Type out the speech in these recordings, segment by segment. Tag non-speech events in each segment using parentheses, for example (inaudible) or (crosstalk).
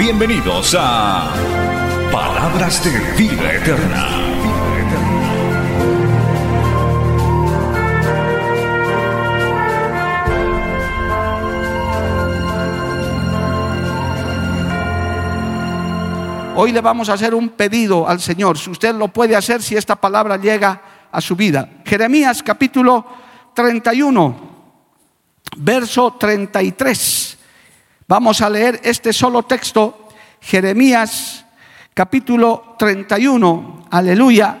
Bienvenidos a Palabras de Vida Eterna. Hoy le vamos a hacer un pedido al Señor. Si usted lo puede hacer, si esta palabra llega a su vida. Jeremías capítulo 31, verso 33. Vamos a leer este solo texto. Jeremías capítulo 31, aleluya,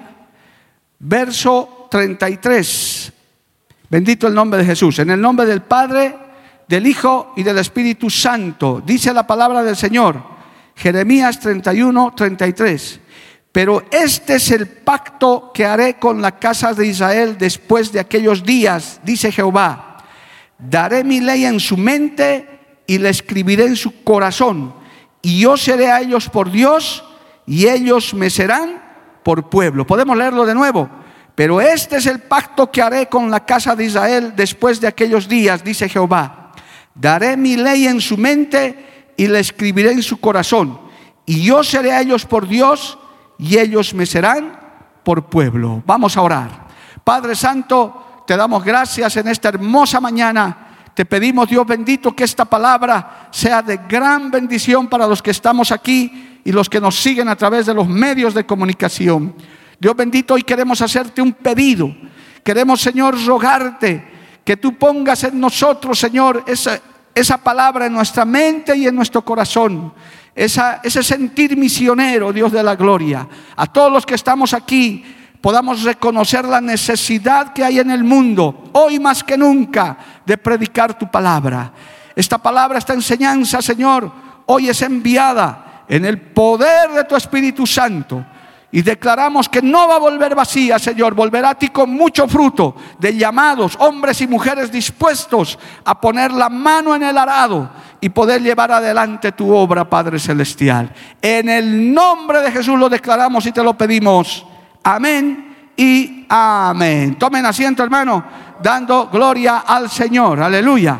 verso 33. Bendito el nombre de Jesús. En el nombre del Padre, del Hijo y del Espíritu Santo. Dice la palabra del Señor. Jeremías 31, 33. Pero este es el pacto que haré con la casa de Israel después de aquellos días, dice Jehová. Daré mi ley en su mente y la escribiré en su corazón. Y yo seré a ellos por Dios y ellos me serán por pueblo. Podemos leerlo de nuevo. Pero este es el pacto que haré con la casa de Israel después de aquellos días, dice Jehová. Daré mi ley en su mente y la escribiré en su corazón. Y yo seré a ellos por Dios y ellos me serán por pueblo. Vamos a orar. Padre Santo, te damos gracias en esta hermosa mañana. Te pedimos, Dios bendito, que esta palabra sea de gran bendición para los que estamos aquí y los que nos siguen a través de los medios de comunicación. Dios bendito, hoy queremos hacerte un pedido. Queremos, Señor, rogarte que tú pongas en nosotros, Señor, esa, esa palabra en nuestra mente y en nuestro corazón. ese sentir misionero, Dios de la gloria. A todos los que estamos aquí podamos reconocer la necesidad que hay en el mundo, hoy más que nunca, de predicar tu palabra. Esta palabra, esta enseñanza, Señor, hoy es enviada en el poder de tu Espíritu Santo y declaramos que no va a volver vacía, Señor, volverá a ti con mucho fruto de llamados, hombres y mujeres dispuestos a poner la mano en el arado y poder llevar adelante tu obra, Padre Celestial. En el nombre de Jesús lo declaramos y te lo pedimos. Amén y amén. Tomen asiento, hermano, dando gloria al Señor. Aleluya.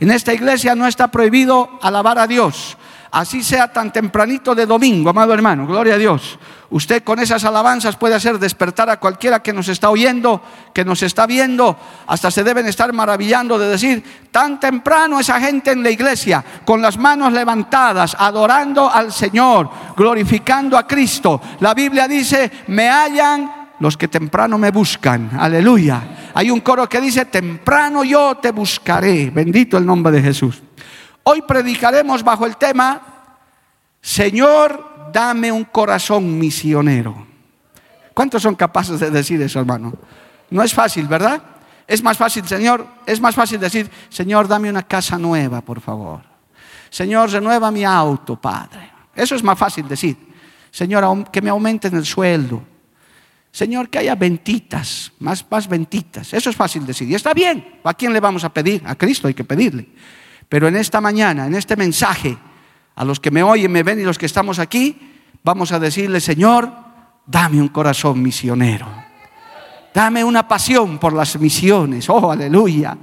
En esta iglesia no está prohibido alabar a Dios así sea tan tempranito de domingo, amado hermano, gloria a Dios. Usted con esas alabanzas puede hacer despertar a cualquiera que nos está oyendo, que nos está viendo, hasta se deben estar maravillando de decir, tan temprano esa gente en la iglesia, con las manos levantadas, adorando al Señor, glorificando a Cristo. La Biblia dice, me hallan los que temprano me buscan. Aleluya. Hay un coro que dice, temprano yo te buscaré. Bendito el nombre de Jesús. Hoy predicaremos bajo el tema, Señor, dame un corazón misionero. ¿Cuántos son capaces de decir eso, hermano? No es fácil, ¿verdad? Es más fácil, Señor, es más fácil decir, Señor, dame una casa nueva, por favor. Señor, renueva mi auto, Padre. Eso es más fácil decir. Señor, que me aumenten el sueldo. Señor, que haya ventitas, más, más ventitas. Eso es fácil decir. Y está bien. ¿A quién le vamos a pedir? A Cristo hay que pedirle. Pero en esta mañana, en este mensaje, a los que me oyen, me ven y los que estamos aquí, vamos a decirle, Señor, dame un corazón misionero. Dame una pasión por las misiones. Oh, aleluya.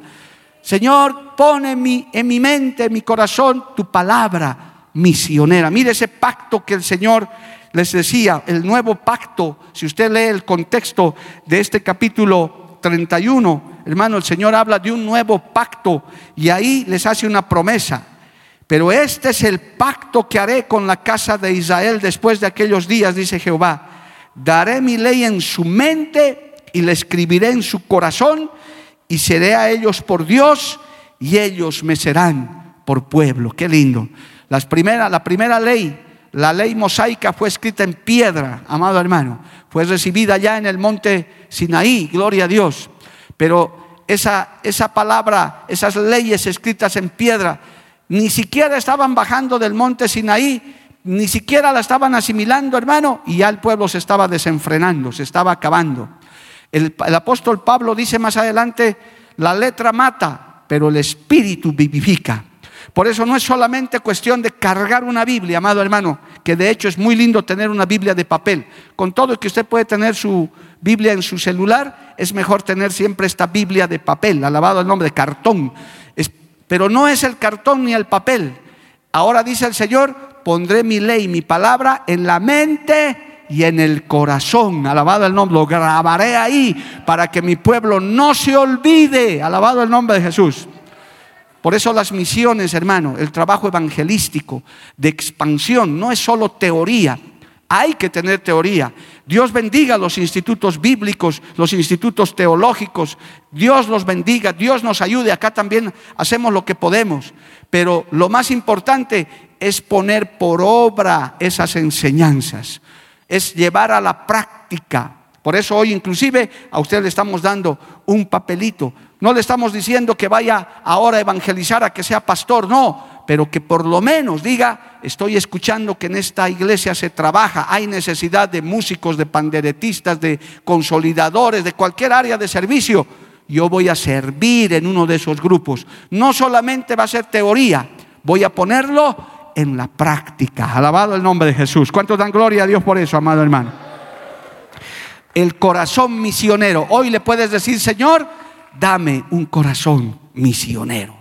Señor, pone en mi, en mi mente, en mi corazón, tu palabra misionera. Mire ese pacto que el Señor les decía, el nuevo pacto. Si usted lee el contexto de este capítulo 31, hermano, el Señor habla de un nuevo pacto y ahí les hace una promesa. Pero este es el pacto que haré con la casa de Israel después de aquellos días, dice Jehová. Daré mi ley en su mente y la escribiré en su corazón y seré a ellos por Dios y ellos me serán por pueblo. Qué lindo. Las la primera ley, la ley mosaica fue escrita en piedra, amado hermano. Fue recibida ya en el monte Sinaí, gloria a Dios. Pero esa, esa palabra, esas leyes escritas en piedra, Ni siquiera estaban bajando del monte Sinaí, ni siquiera la estaban asimilando, hermano, y ya el pueblo se estaba desenfrenando, se estaba acabando. El, el apóstol Pablo dice más adelante, la letra mata, pero el espíritu vivifica. Por eso no es solamente cuestión de cargar una Biblia, amado hermano, que de hecho es muy lindo tener una Biblia de papel. Con todo que usted puede tener su Biblia en su celular, es mejor tener siempre esta Biblia de papel, alabado el nombre de cartón. pero no es el cartón ni el papel. Ahora dice el Señor, pondré mi ley, mi palabra en la mente y en el corazón. Alabado el nombre, lo grabaré ahí para que mi pueblo no se olvide. Alabado el nombre de Jesús. Por eso las misiones, hermano, el trabajo evangelístico de expansión no es solo teoría. Hay que tener teoría. Dios bendiga los institutos bíblicos, los institutos teológicos. Dios los bendiga, Dios nos ayude. Acá también hacemos lo que podemos. Pero lo más importante es poner por obra esas enseñanzas. Es llevar a la práctica. Por eso hoy inclusive a usted le estamos dando un papelito no le estamos diciendo que vaya ahora a evangelizar a que sea pastor, no, pero que por lo menos diga, estoy escuchando que en esta iglesia se trabaja, hay necesidad de músicos, de panderetistas, de consolidadores, de cualquier área de servicio. Yo voy a servir en uno de esos grupos. No solamente va a ser teoría, voy a ponerlo en la práctica. Alabado el nombre de Jesús. ¿Cuántos dan gloria a Dios por eso, amado hermano? El corazón misionero. Hoy le puedes decir, Señor, dame un corazón misionero.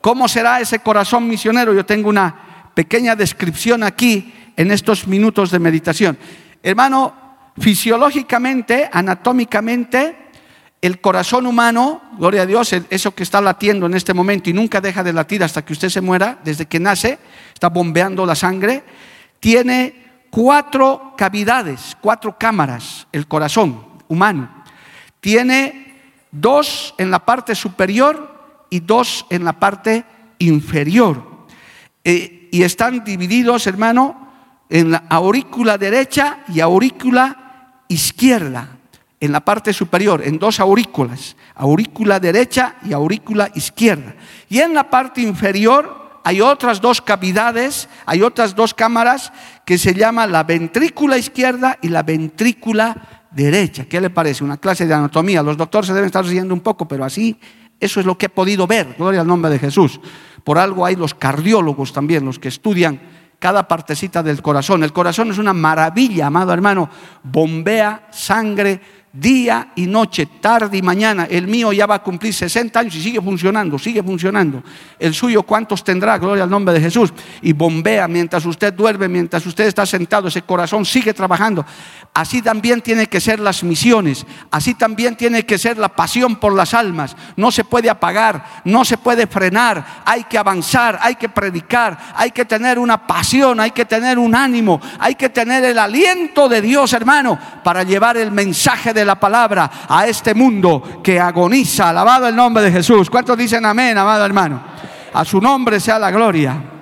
¿Cómo será ese corazón misionero? Yo tengo una pequeña descripción aquí en estos minutos de meditación. Hermano, fisiológicamente, anatómicamente, el corazón humano, gloria a Dios, eso que está latiendo en este momento y nunca deja de latir hasta que usted se muera, desde que nace, está bombeando la sangre, tiene cuatro cavidades, cuatro cámaras, el corazón humano. Tiene dos en la parte superior y dos en la parte inferior. Eh, y están divididos, hermano, en la aurícula derecha y aurícula izquierda, en la parte superior, en dos aurículas, aurícula derecha y aurícula izquierda. Y en la parte inferior hay otras dos cavidades, hay otras dos cámaras que se llaman la ventrícula izquierda y la ventrícula derecha. ¿Qué le parece? Una clase de anatomía. Los doctores se deben estar riendo un poco, pero así, eso es lo que he podido ver. Gloria al nombre de Jesús. Por algo hay los cardiólogos también, los que estudian cada partecita del corazón. El corazón es una maravilla, amado hermano. Bombea sangre día y noche, tarde y mañana. El mío ya va a cumplir 60 años y sigue funcionando, sigue funcionando. El suyo, ¿cuántos tendrá? Gloria al nombre de Jesús. Y bombea mientras usted duerme, mientras usted está sentado, ese corazón sigue trabajando. Así también tiene que ser las misiones, así también tiene que ser la pasión por las almas. No se puede apagar, no se puede frenar, hay que avanzar, hay que predicar, hay que tener una pasión, hay que tener un ánimo, hay que tener el aliento de Dios, hermano, para llevar el mensaje de la palabra a este mundo que agoniza. Alabado el nombre de Jesús. ¿Cuántos dicen amén, amado hermano? A su nombre sea la gloria.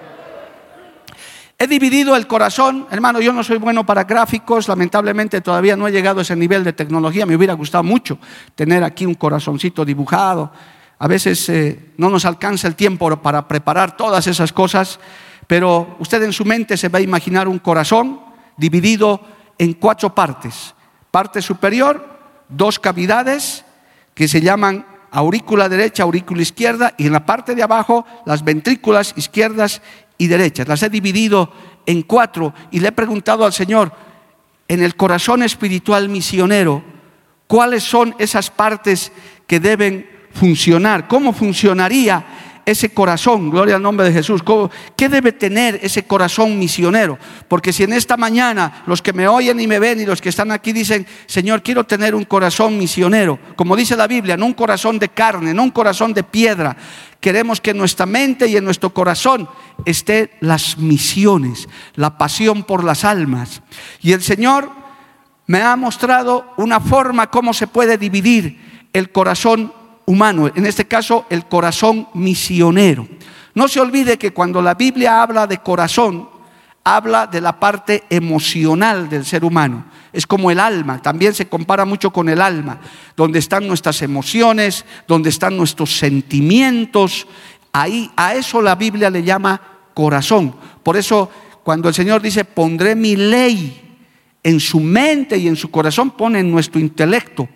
He dividido el corazón, hermano, yo no soy bueno para gráficos, lamentablemente todavía no he llegado a ese nivel de tecnología, me hubiera gustado mucho tener aquí un corazoncito dibujado. A veces eh, no nos alcanza el tiempo para preparar todas esas cosas, pero usted en su mente se va a imaginar un corazón dividido en cuatro partes. Parte superior, dos cavidades que se llaman aurícula derecha, aurícula izquierda, y en la parte de abajo las ventrículas izquierdas y derechas. Las he dividido en cuatro y le he preguntado al Señor, en el corazón espiritual misionero, ¿cuáles son esas partes que deben funcionar? ¿Cómo funcionaría ese corazón, gloria al nombre de Jesús. ¿Qué debe tener ese corazón misionero? Porque si en esta mañana los que me oyen y me ven y los que están aquí dicen, Señor, quiero tener un corazón misionero, como dice la Biblia, no un corazón de carne, no un corazón de piedra. Queremos que en nuestra mente y en nuestro corazón esté las misiones, la pasión por las almas. Y el Señor me ha mostrado una forma cómo se puede dividir el corazón humano, en este caso el corazón misionero. No se olvide que cuando la Biblia habla de corazón, habla de la parte emocional del ser humano. Es como el alma, también se compara mucho con el alma, donde están nuestras emociones, donde están nuestros sentimientos. Ahí a eso la Biblia le llama corazón. Por eso cuando el Señor dice, "Pondré mi ley en su mente y en su corazón", pone en nuestro intelecto.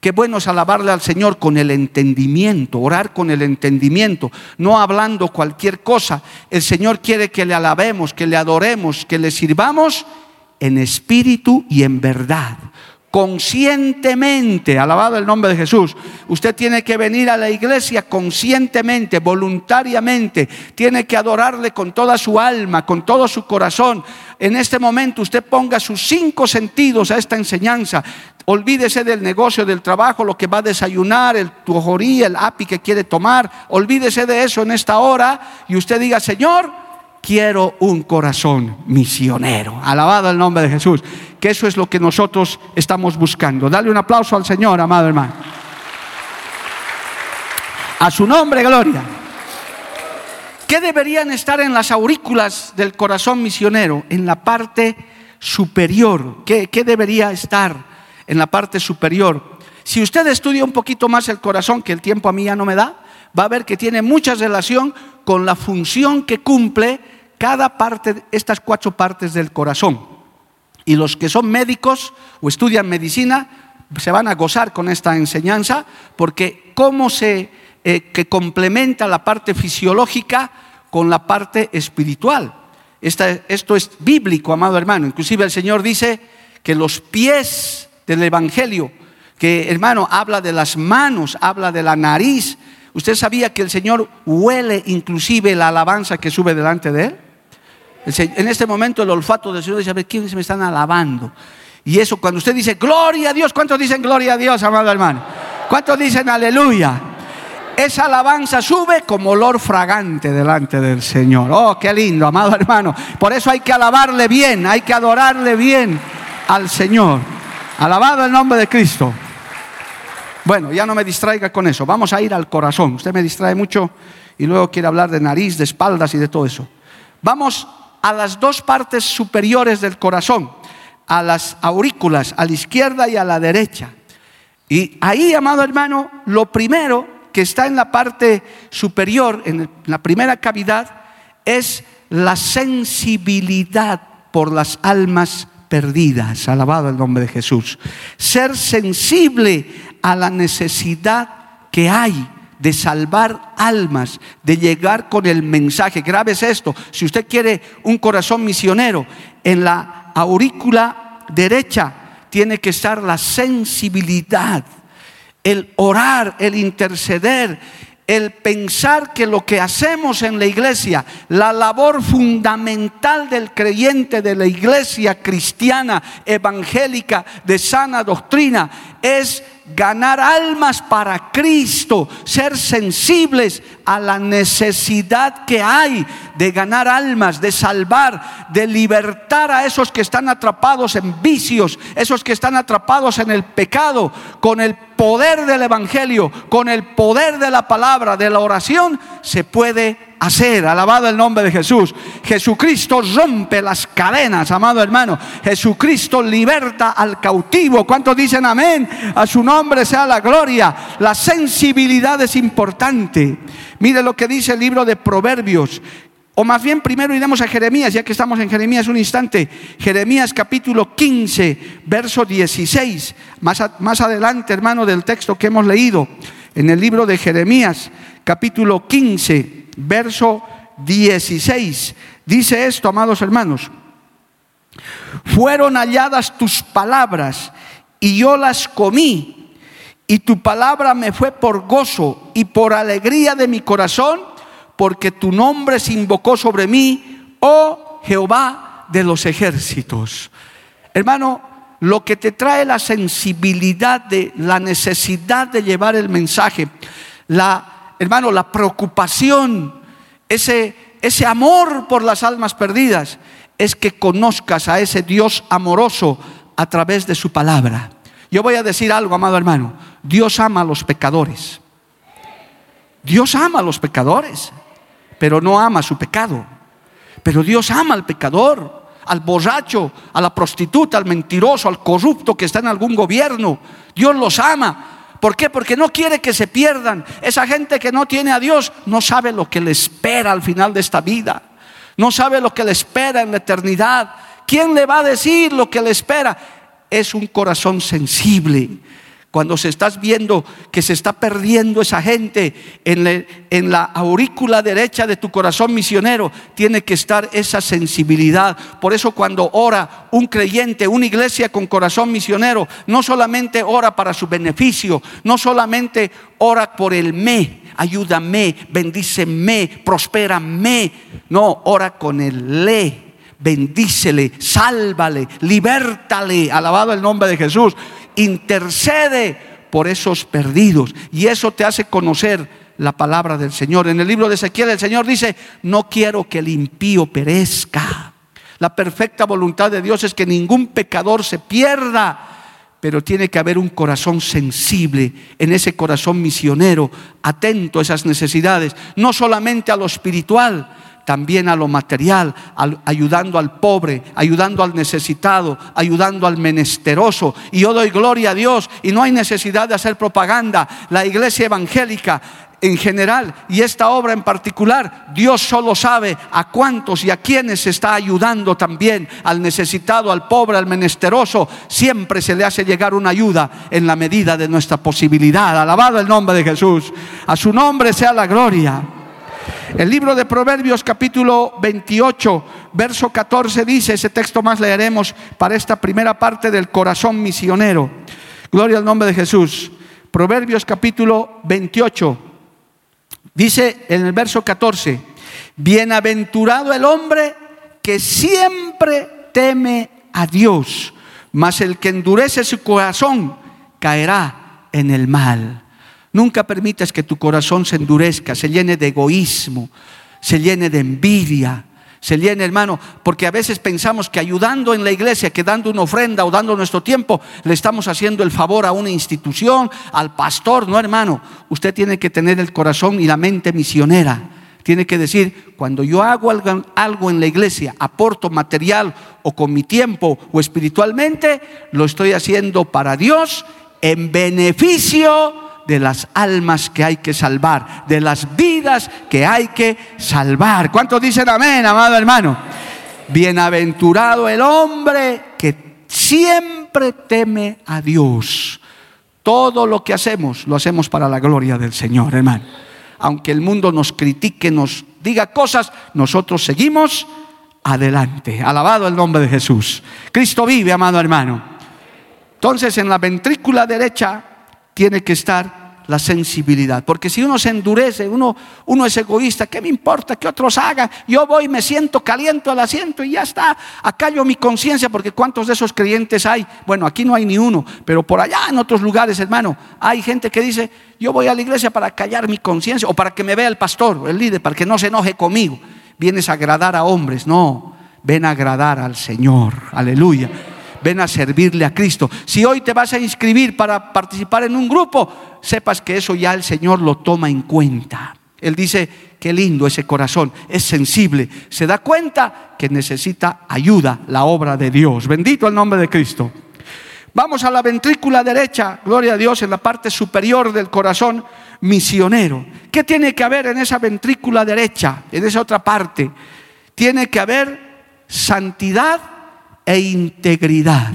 Qué bueno es alabarle al Señor con el entendimiento, orar con el entendimiento, no hablando cualquier cosa. El Señor quiere que le alabemos, que le adoremos, que le sirvamos en espíritu y en verdad conscientemente, alabado el nombre de Jesús. Usted tiene que venir a la iglesia conscientemente, voluntariamente, tiene que adorarle con toda su alma, con todo su corazón. En este momento usted ponga sus cinco sentidos a esta enseñanza. Olvídese del negocio, del trabajo, lo que va a desayunar, el tujorí, el api que quiere tomar. Olvídese de eso en esta hora y usted diga, Señor, quiero un corazón misionero. Alabado el nombre de Jesús. Que eso es lo que nosotros estamos buscando. Dale un aplauso al Señor, amado hermano. A su nombre, gloria. ¿Qué deberían estar en las aurículas del corazón misionero? En la parte superior. ¿Qué, qué debería estar en la parte superior? Si usted estudia un poquito más el corazón, que el tiempo a mí ya no me da, va a ver que tiene mucha relación con la función que cumple cada parte, estas cuatro partes del corazón. Y los que son médicos o estudian medicina se van a gozar con esta enseñanza porque cómo se eh, que complementa la parte fisiológica con la parte espiritual. esto es bíblico, amado hermano. Inclusive el Señor dice que los pies del Evangelio, que hermano habla de las manos, habla de la nariz. ¿Usted sabía que el Señor huele inclusive la alabanza que sube delante de él? En este momento el olfato del Señor dice, a ver, ¿quiénes me están alabando? Y eso cuando usted dice, gloria a Dios, ¿cuántos dicen gloria a Dios, amado hermano? ¿Cuántos dicen aleluya? Esa alabanza sube como olor fragante delante del Señor. Oh, qué lindo, amado hermano. Por eso hay que alabarle bien, hay que adorarle bien al Señor. Alabado el nombre de Cristo. Bueno, ya no me distraiga con eso. Vamos a ir al corazón. Usted me distrae mucho y luego quiere hablar de nariz, de espaldas y de todo eso. Vamos a las dos partes superiores del corazón, a las aurículas, a la izquierda y a la derecha. Y ahí, amado hermano, lo primero que está en la parte superior, en la primera cavidad, es la sensibilidad por las almas perdidas. Alabado el nombre de Jesús. Ser sensible a la necesidad que hay de salvar almas, de llegar con el mensaje. Grave es esto. Si usted quiere un corazón misionero, en la aurícula derecha tiene que estar la sensibilidad, el orar, el interceder, el pensar que lo que hacemos en la iglesia, la labor fundamental del creyente de la iglesia cristiana, evangélica, de sana doctrina, es ganar almas para Cristo, ser sensibles a la necesidad que hay de ganar almas, de salvar, de libertar a esos que están atrapados en vicios, esos que están atrapados en el pecado, con el poder del Evangelio, con el poder de la palabra, de la oración, se puede hacer. Alabado el nombre de Jesús. Jesucristo rompe las cadenas, amado hermano. Jesucristo liberta al cautivo. ¿Cuántos dicen amén? A su nombre sea la gloria. La sensibilidad es importante. Mire lo que dice el libro de Proverbios. O más bien primero iremos a Jeremías, ya que estamos en Jeremías un instante. Jeremías capítulo 15, verso 16. Más, más adelante, hermano, del texto que hemos leído. En el libro de Jeremías capítulo 15 verso 16. Dice esto, amados hermanos. Fueron halladas tus palabras y yo las comí. Y tu palabra me fue por gozo y por alegría de mi corazón, porque tu nombre se invocó sobre mí, oh Jehová de los ejércitos. Hermano, lo que te trae la sensibilidad de la necesidad de llevar el mensaje, la hermano, la preocupación, ese, ese amor por las almas perdidas, es que conozcas a ese Dios amoroso a través de su palabra. Yo voy a decir algo, amado hermano. Dios ama a los pecadores. Dios ama a los pecadores, pero no ama su pecado. Pero Dios ama al pecador, al borracho, a la prostituta, al mentiroso, al corrupto que está en algún gobierno. Dios los ama ¿Por qué? Porque no quiere que se pierdan. Esa gente que no tiene a Dios no sabe lo que le espera al final de esta vida. No sabe lo que le espera en la eternidad. ¿Quién le va a decir lo que le espera? Es un corazón sensible cuando se estás viendo que se está perdiendo esa gente en, la aurícula derecha de tu corazón misionero, tiene que estar esa sensibilidad. Por eso cuando ora un creyente, una iglesia con corazón misionero, no solamente ora para su beneficio, no solamente ora por el me, ayúdame, bendíceme, prospérame, no, ora con el le bendícele, sálvale, libértale, alabado el nombre de Jesús intercede por esos perdidos. Y eso te hace conocer la palabra del Señor. En el libro de Ezequiel el Señor dice, no quiero que el impío perezca. La perfecta voluntad de Dios es que ningún pecador se pierda, pero tiene que haber un corazón sensible, en ese corazón misionero, atento a esas necesidades, no solamente a lo espiritual, también a lo material, ayudando al pobre, ayudando al necesitado, ayudando al menesteroso. Y yo doy gloria a Dios y no hay necesidad de hacer propaganda. La iglesia evangélica en general y esta obra en particular, Dios solo sabe a cuántos y a quienes se está ayudando también, al necesitado, al pobre, al menesteroso. Siempre se le hace llegar una ayuda en la medida de nuestra posibilidad. Alabado el nombre de Jesús. A su nombre sea la gloria. El libro de Proverbios capítulo 28, verso 14 dice, ese texto más leeremos para esta primera parte del corazón misionero. Gloria al nombre de Jesús. Proverbios capítulo 28, dice en el verso 14, bienaventurado el hombre que siempre teme a Dios, mas el que endurece su corazón caerá en el mal. Nunca permitas que tu corazón se endurezca, se llene de egoísmo, se llene de envidia, se llene, hermano, porque a veces pensamos que ayudando en la iglesia, que dando una ofrenda o dando nuestro tiempo, le estamos haciendo el favor a una institución, al pastor. No, hermano, usted tiene que tener el corazón y la mente misionera. Tiene que decir, cuando yo hago algo en la iglesia, aporto material o con mi tiempo o espiritualmente, lo estoy haciendo para Dios en beneficio de las almas que hay que salvar, de las vidas que hay que salvar. ¿Cuántos dicen amén, amado hermano? Bienaventurado el hombre que siempre teme a Dios. Todo lo que hacemos lo hacemos para la gloria del Señor, hermano. Aunque el mundo nos critique, nos diga cosas, nosotros seguimos adelante. Alabado el nombre de Jesús. Cristo vive, amado hermano. Entonces en la ventrícula derecha tiene que estar la sensibilidad. Porque si uno se endurece, uno, uno es egoísta, ¿qué me importa que otros hagan? Yo voy, me siento, caliento al asiento y ya está. Acallo mi conciencia, porque ¿cuántos de esos creyentes hay? Bueno, aquí no hay ni uno, pero por allá en otros lugares, hermano, hay gente que dice, yo voy a la iglesia para callar mi conciencia o para que me vea el pastor, el líder, para que no se enoje conmigo. Vienes a agradar a hombres, no, ven a agradar al Señor. Aleluya ven a servirle a Cristo. Si hoy te vas a inscribir para participar en un grupo, sepas que eso ya el Señor lo toma en cuenta. Él dice, qué lindo ese corazón, es sensible, se da cuenta que necesita ayuda, la obra de Dios. Bendito el nombre de Cristo. Vamos a la ventrícula derecha, gloria a Dios, en la parte superior del corazón misionero. ¿Qué tiene que haber en esa ventrícula derecha, en esa otra parte? Tiene que haber santidad e integridad.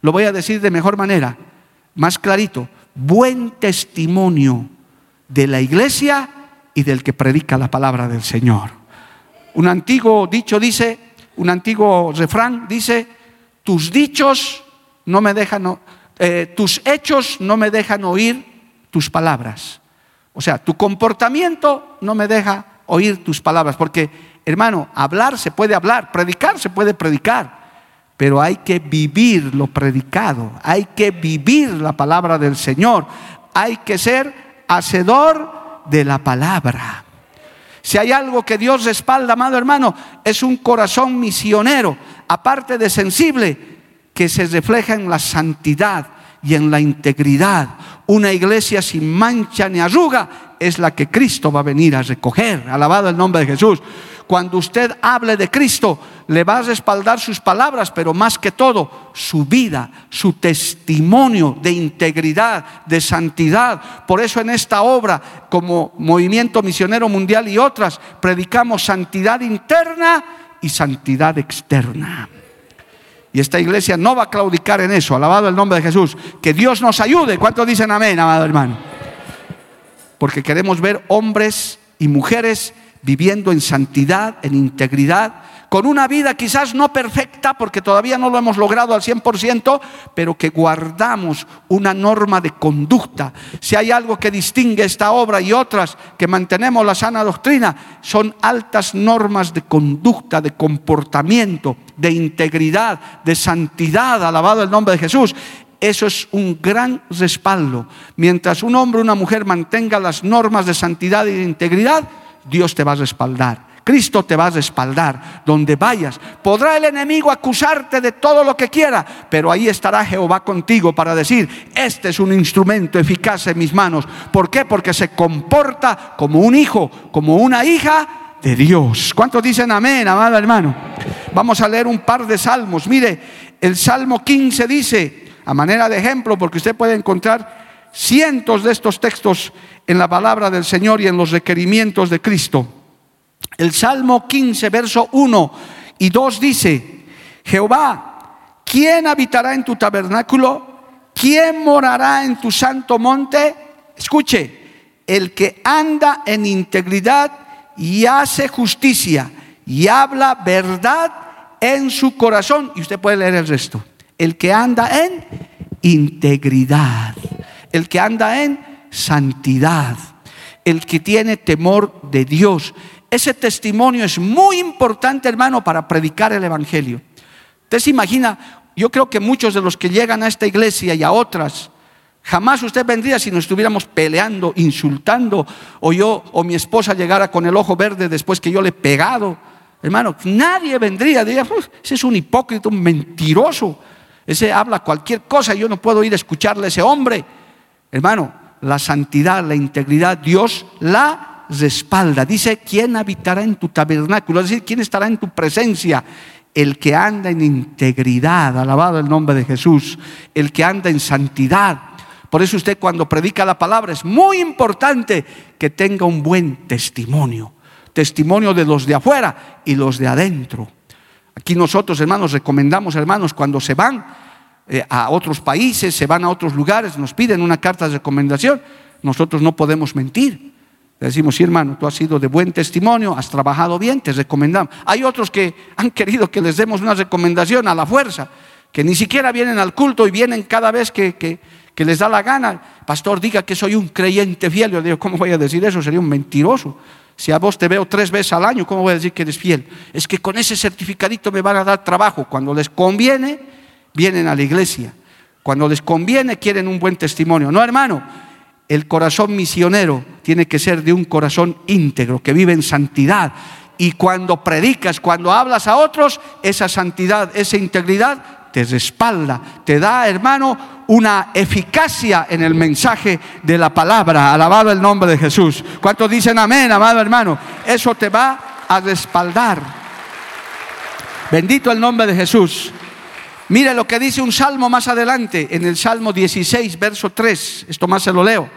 Lo voy a decir de mejor manera, más clarito, buen testimonio de la iglesia y del que predica la palabra del Señor. Un antiguo dicho dice, un antiguo refrán dice, tus dichos no me dejan, eh, tus hechos no me dejan oír tus palabras. O sea, tu comportamiento no me deja oír tus palabras, porque hermano, hablar se puede hablar, predicar se puede predicar, pero hay que vivir lo predicado, hay que vivir la palabra del Señor, hay que ser hacedor de la palabra. Si hay algo que Dios respalda, amado hermano, es un corazón misionero, aparte de sensible, que se refleja en la santidad y en la integridad. Una iglesia sin mancha ni arruga es la que Cristo va a venir a recoger. Alabado el nombre de Jesús. Cuando usted hable de Cristo, le va a respaldar sus palabras, pero más que todo, su vida, su testimonio de integridad, de santidad. Por eso en esta obra, como Movimiento Misionero Mundial y otras, predicamos santidad interna y santidad externa. Y esta iglesia no va a claudicar en eso. Alabado el nombre de Jesús. Que Dios nos ayude. ¿Cuántos dicen amén, amado hermano? Porque queremos ver hombres y mujeres viviendo en santidad, en integridad, con una vida quizás no perfecta, porque todavía no lo hemos logrado al 100%, pero que guardamos una norma de conducta. Si hay algo que distingue esta obra y otras que mantenemos la sana doctrina, son altas normas de conducta, de comportamiento, de integridad, de santidad, alabado el nombre de Jesús. Eso es un gran respaldo. Mientras un hombre o una mujer mantenga las normas de santidad y de integridad, Dios te va a respaldar. Cristo te va a respaldar donde vayas. Podrá el enemigo acusarte de todo lo que quiera, pero ahí estará Jehová contigo para decir, este es un instrumento eficaz en mis manos. ¿Por qué? Porque se comporta como un hijo, como una hija de Dios. ¿Cuántos dicen amén, amado hermano? Vamos a leer un par de salmos. Mire, el Salmo 15 dice, a manera de ejemplo, porque usted puede encontrar cientos de estos textos en la palabra del Señor y en los requerimientos de Cristo. El Salmo 15, verso 1 y 2 dice, Jehová, ¿quién habitará en tu tabernáculo? ¿Quién morará en tu santo monte? Escuche, el que anda en integridad y hace justicia y habla verdad en su corazón. Y usted puede leer el resto. El que anda en integridad, el que anda en santidad, el que tiene temor de Dios. Ese testimonio es muy importante, hermano, para predicar el Evangelio. Usted se imagina, yo creo que muchos de los que llegan a esta iglesia y a otras, jamás usted vendría si nos estuviéramos peleando, insultando, o yo o mi esposa llegara con el ojo verde después que yo le he pegado. Hermano, nadie vendría, diría, ese es un hipócrita, un mentiroso. Ese habla cualquier cosa, yo no puedo ir a escucharle a ese hombre. Hermano, la santidad, la integridad, Dios la respalda. Dice, ¿quién habitará en tu tabernáculo? Es decir, ¿quién estará en tu presencia? El que anda en integridad, alabado el nombre de Jesús, el que anda en santidad. Por eso usted cuando predica la palabra es muy importante que tenga un buen testimonio. Testimonio de los de afuera y los de adentro. Aquí nosotros, hermanos, recomendamos, hermanos, cuando se van eh, a otros países, se van a otros lugares, nos piden una carta de recomendación, nosotros no podemos mentir. Le decimos, sí, hermano, tú has sido de buen testimonio, has trabajado bien, te recomendamos. Hay otros que (laughs) han querido que les demos una recomendación a la fuerza, que ni siquiera vienen al culto y vienen cada vez que, que, les da la gana. Pastor, diga que soy un creyente fiel. Yo digo, ¿cómo voy a decir eso? Sería un mentiroso. Si a vos te veo tres veces al año, ¿cómo voy a decir que eres fiel? Es que con ese certificadito me van a dar trabajo. Cuando les conviene, vienen a la iglesia. Cuando les conviene, quieren un buen testimonio. No, hermano, el corazón misionero tiene que ser de un corazón íntegro, que vive en santidad. Y cuando predicas, cuando hablas a otros, esa santidad, esa integridad te respalda, te da, hermano, una eficacia en el mensaje de la palabra. Alabado el nombre de Jesús. ¿Cuántos dicen amén, amado hermano? Eso te va a respaldar. Bendito el nombre de Jesús. Mire lo que dice un salmo más adelante, en el Salmo 16, verso 3. Esto más se lo leo.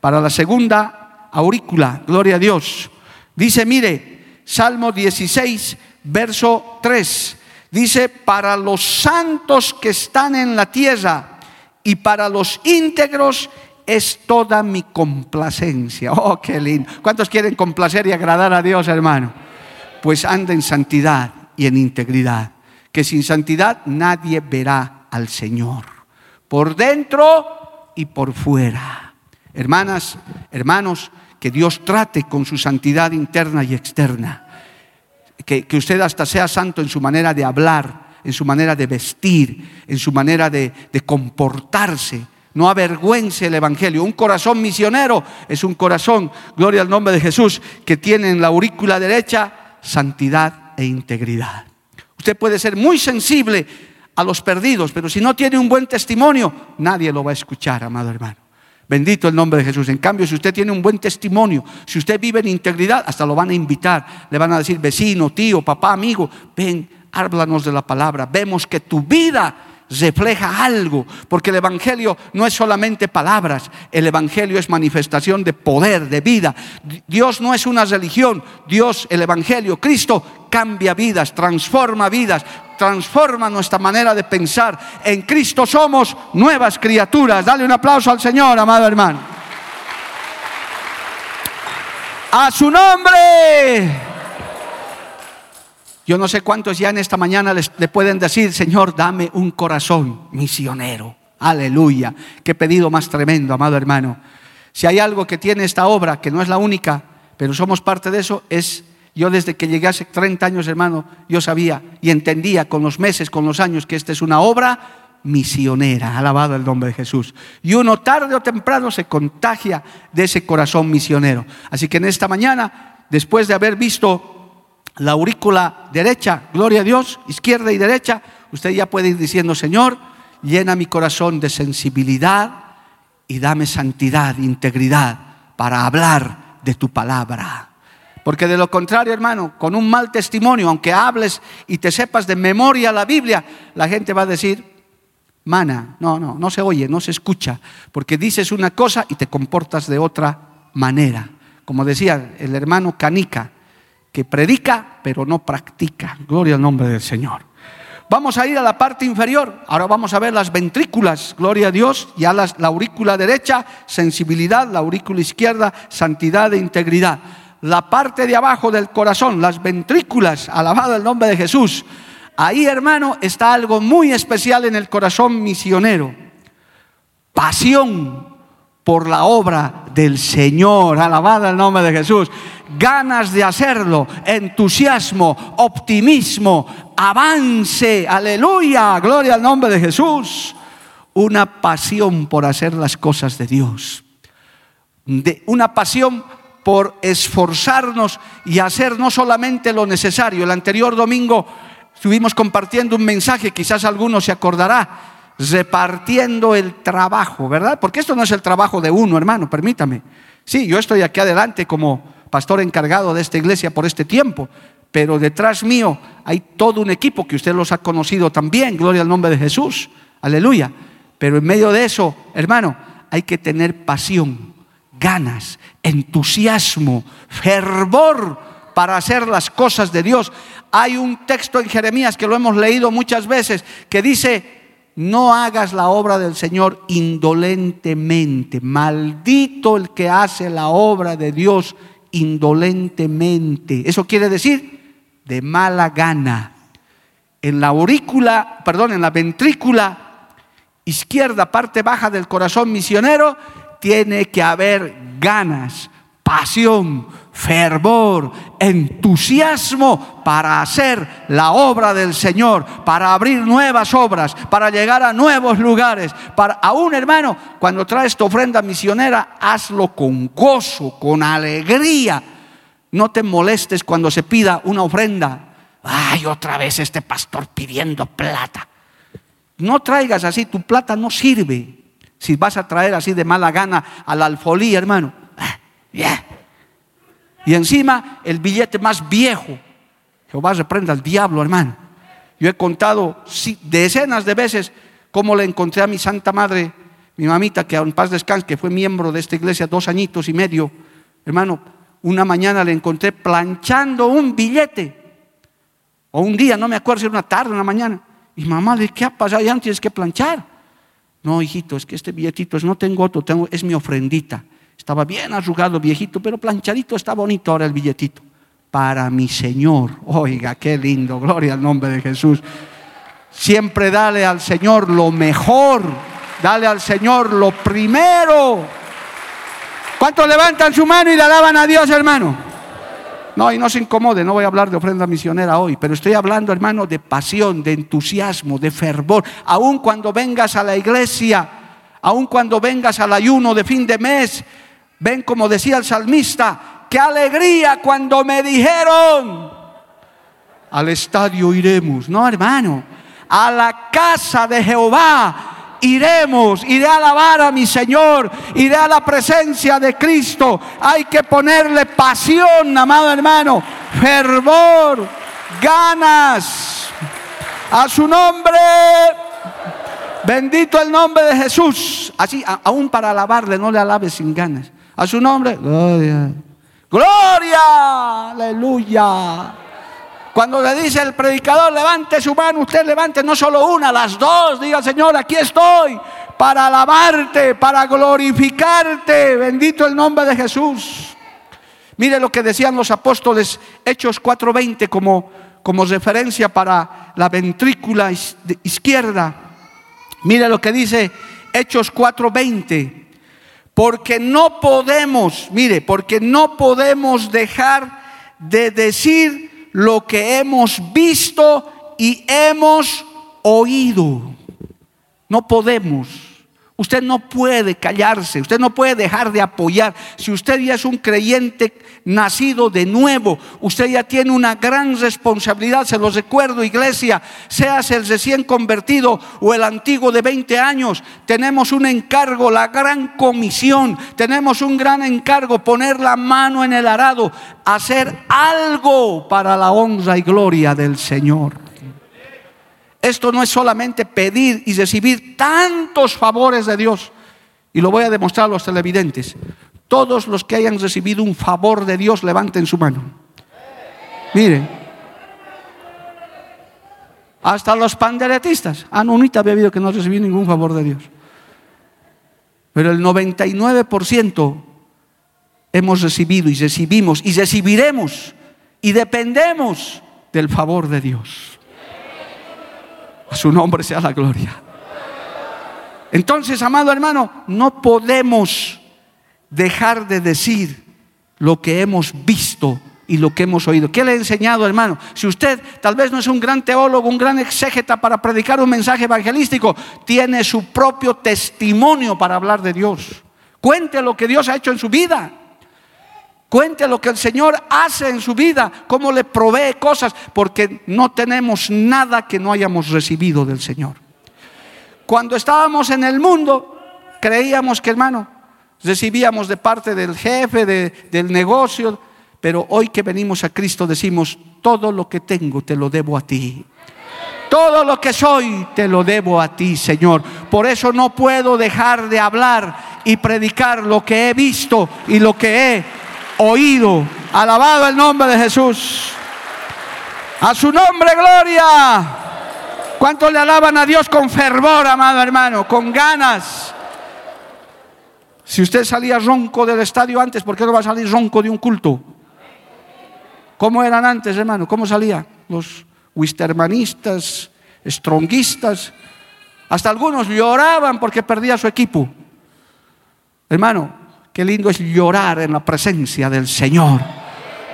Para la segunda aurícula, gloria a Dios. Dice, mire, Salmo 16, verso 3. Dice, para los santos que están en la tierra y para los íntegros es toda mi complacencia. (laughs) Oh, qué lindo. ¿Cuántos quieren complacer y agradar a Dios, hermano? Pues anda en santidad y en integridad que sin santidad nadie verá al Señor, por dentro y por fuera. Hermanas, hermanos, que Dios trate con su santidad interna y externa. Que, usted hasta sea santo en su manera de hablar, en su manera de vestir, en su manera de, de comportarse. No avergüence el Evangelio. Un corazón misionero es un corazón, gloria al nombre de Jesús, que tiene en la aurícula derecha santidad e integridad. Usted puede ser muy sensible a los perdidos, pero si no tiene un buen testimonio, nadie lo va a escuchar, amado hermano. Bendito el nombre de Jesús. En cambio, si usted tiene un buen testimonio, si usted vive en integridad, hasta lo van a invitar. Le van a decir, vecino, tío, papá, amigo, ven, háblanos de la palabra. Vemos que tu vida refleja algo, porque el Evangelio no es solamente palabras, el Evangelio es manifestación de poder, de vida. Dios no es una religión, Dios, el Evangelio, Cristo cambia vidas, transforma vidas, transforma nuestra manera de pensar. En Cristo somos nuevas criaturas. Dale un aplauso al Señor, amado hermano. A su nombre. Yo no sé cuántos ya en esta mañana les, le pueden decir, Señor, dame un corazón misionero. Aleluya. Qué pedido más tremendo, amado hermano. Si hay algo que tiene esta obra, que no es la única, pero somos parte de eso, es yo desde que llegué hace 30 años, hermano, yo sabía y entendía con los meses, con los años, que esta es una obra misionera, alabado el nombre de Jesús. Y uno tarde o temprano se contagia de ese corazón misionero. Así que en esta mañana, después de haber visto la aurícula derecha, gloria a Dios, izquierda y derecha, usted ya puede ir diciendo, Señor, llena mi corazón de sensibilidad y dame santidad, integridad para hablar de tu palabra. Porque de lo contrario, hermano, con un mal testimonio, aunque hables y te sepas de memoria la Biblia, la gente va a decir, mana, no, no, no se oye, no se escucha, porque dices una cosa y te comportas de otra manera. Como decía el hermano Canica, que predica pero no practica. Gloria al nombre del Señor. Vamos a ir a la parte inferior. Ahora vamos a ver las ventrículas, gloria a Dios, ya la aurícula derecha, sensibilidad, la aurícula izquierda, santidad e integridad. La parte de abajo del corazón, las ventrículas, alabado el nombre de Jesús. Ahí, hermano, está algo muy especial en el corazón misionero. Pasión por la obra del Señor. Alabado el nombre de Jesús ganas de hacerlo, entusiasmo, optimismo, avance, aleluya, gloria al nombre de Jesús. Una pasión por hacer las cosas de Dios. De, una pasión por esforzarnos y hacer no solamente lo necesario. El anterior domingo estuvimos compartiendo un mensaje, quizás alguno se acordará, repartiendo el trabajo, ¿verdad? Porque esto no es el trabajo de uno, hermano, permítame. Sí, yo estoy aquí adelante como pastor encargado de esta iglesia por este tiempo, pero detrás mío hay todo un equipo que usted los ha conocido también, gloria al nombre de Jesús, aleluya. Pero en medio de eso, hermano, hay que tener pasión, ganas, entusiasmo, fervor para hacer las cosas de Dios. Hay un texto en Jeremías que lo hemos leído muchas veces que dice, no hagas la obra del Señor indolentemente. Maldito el que hace la obra de Dios indolentemente. Eso quiere decir de mala gana. En la aurícula, perdón, en la ventrícula izquierda, parte baja del corazón misionero, tiene que haber ganas, pasión, fervor, entusiasmo para hacer la obra del Señor, para abrir nuevas obras, para llegar a nuevos lugares. Para aún, hermano, cuando traes tu ofrenda misionera, hazlo con gozo, con alegría. No te molestes cuando se pida una ofrenda. Ay, otra vez este pastor pidiendo plata. No traigas así, tu plata no sirve. Si vas a traer así de mala gana a la alfolía, hermano. Ah, y encima el billete más viejo. Jehová reprenda al diablo, hermano. Yo he contado decenas de veces cómo le encontré a mi santa madre, mi mamita, que en paz descanse, que fue miembro de esta iglesia dos añitos y medio. Hermano, una mañana le encontré planchando un billete. O un día, no me acuerdo si era una tarde, una mañana. Y mamá, ¿de qué ha pasado? Ya no tienes que planchar. No, hijito, es que este billetito es, no tengo otro, tengo, es mi ofrendita. Estaba bien arrugado, viejito, pero planchadito, está bonito ahora el billetito. Para mi Señor. Oiga, qué lindo, gloria al nombre de Jesús. Siempre dale al Señor lo mejor, dale al Señor lo primero. ¿Cuántos levantan su mano y le alaban a Dios, hermano? No, y no se incomode, no voy a hablar de ofrenda misionera hoy, pero estoy hablando, hermano, de pasión, de entusiasmo, de fervor. Aun cuando vengas a la iglesia, aun cuando vengas al ayuno de fin de mes, Ven como decía el salmista, qué alegría cuando me dijeron, al estadio iremos. No, hermano, a la casa de Jehová iremos, iré a alabar a mi Señor, iré a la presencia de Cristo. Hay que ponerle pasión, amado hermano, fervor, ganas a su nombre. Bendito el nombre de Jesús. Así, aún para alabarle, no le alabes sin ganas. A su nombre, gloria. Gloria, aleluya. Cuando le dice el predicador, levante su mano, usted levante no solo una, las dos. Diga, Señor, aquí estoy para alabarte, para glorificarte. Bendito el nombre de Jesús. Mire lo que decían los apóstoles, Hechos 4:20, como, como referencia para la ventrícula izquierda. Mire lo que dice Hechos 4:20. Porque no podemos, mire, porque no podemos dejar de decir lo que hemos visto y hemos oído. No podemos. Usted no puede callarse, usted no puede dejar de apoyar. Si usted ya es un creyente nacido de nuevo, usted ya tiene una gran responsabilidad, se los recuerdo iglesia, seas el recién convertido o el antiguo de 20 años, tenemos un encargo, la gran comisión, tenemos un gran encargo, poner la mano en el arado, hacer algo para la honra y gloria del Señor. Esto no es solamente pedir y recibir tantos favores de Dios. Y lo voy a demostrar a los televidentes. Todos los que hayan recibido un favor de Dios, levanten su mano. Miren. Hasta los panderetistas. Ah, no, había habido que no recibí ningún favor de Dios. Pero el 99% hemos recibido y recibimos y recibiremos y dependemos del favor de Dios. A su nombre sea la gloria. Entonces, amado hermano, no podemos dejar de decir lo que hemos visto y lo que hemos oído. ¿Qué le he enseñado, hermano? Si usted tal vez no es un gran teólogo, un gran exégeta para predicar un mensaje evangelístico, tiene su propio testimonio para hablar de Dios. Cuente lo que Dios ha hecho en su vida. Cuente lo que el Señor hace en su vida, cómo le provee cosas, porque no tenemos nada que no hayamos recibido del Señor. Cuando estábamos en el mundo, creíamos que, hermano, recibíamos de parte del jefe, del negocio, pero hoy que venimos a Cristo decimos, todo lo que tengo te lo debo a ti. Todo lo que soy te lo debo a ti, Señor. Por eso no puedo dejar de hablar y predicar lo que he visto y lo que he oído. Alabado el nombre de Jesús. A su nombre, gloria. ¿Cuántos le alaban a Dios con fervor, amado hermano? Con ganas. Si usted salía ronco del estadio antes, ¿por qué no va a salir ronco de un culto? ¿Cómo eran antes, hermano? ¿Cómo salía? Los wistermanistas, stronguistas. Hasta algunos lloraban porque perdía su equipo. Hermano, Qué lindo es llorar en la presencia del Señor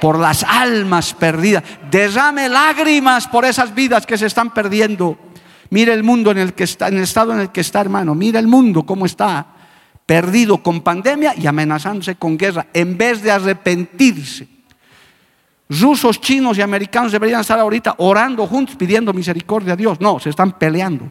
por las almas perdidas. Derrame lágrimas por esas vidas que se están perdiendo. Mire el mundo en el que está, en el estado en el que está, hermano. Mira el mundo cómo está. Perdido con pandemia y amenazándose con guerra, en vez de arrepentirse. Rusos, chinos y americanos deberían estar ahorita orando juntos, pidiendo misericordia a Dios. No, se están peleando.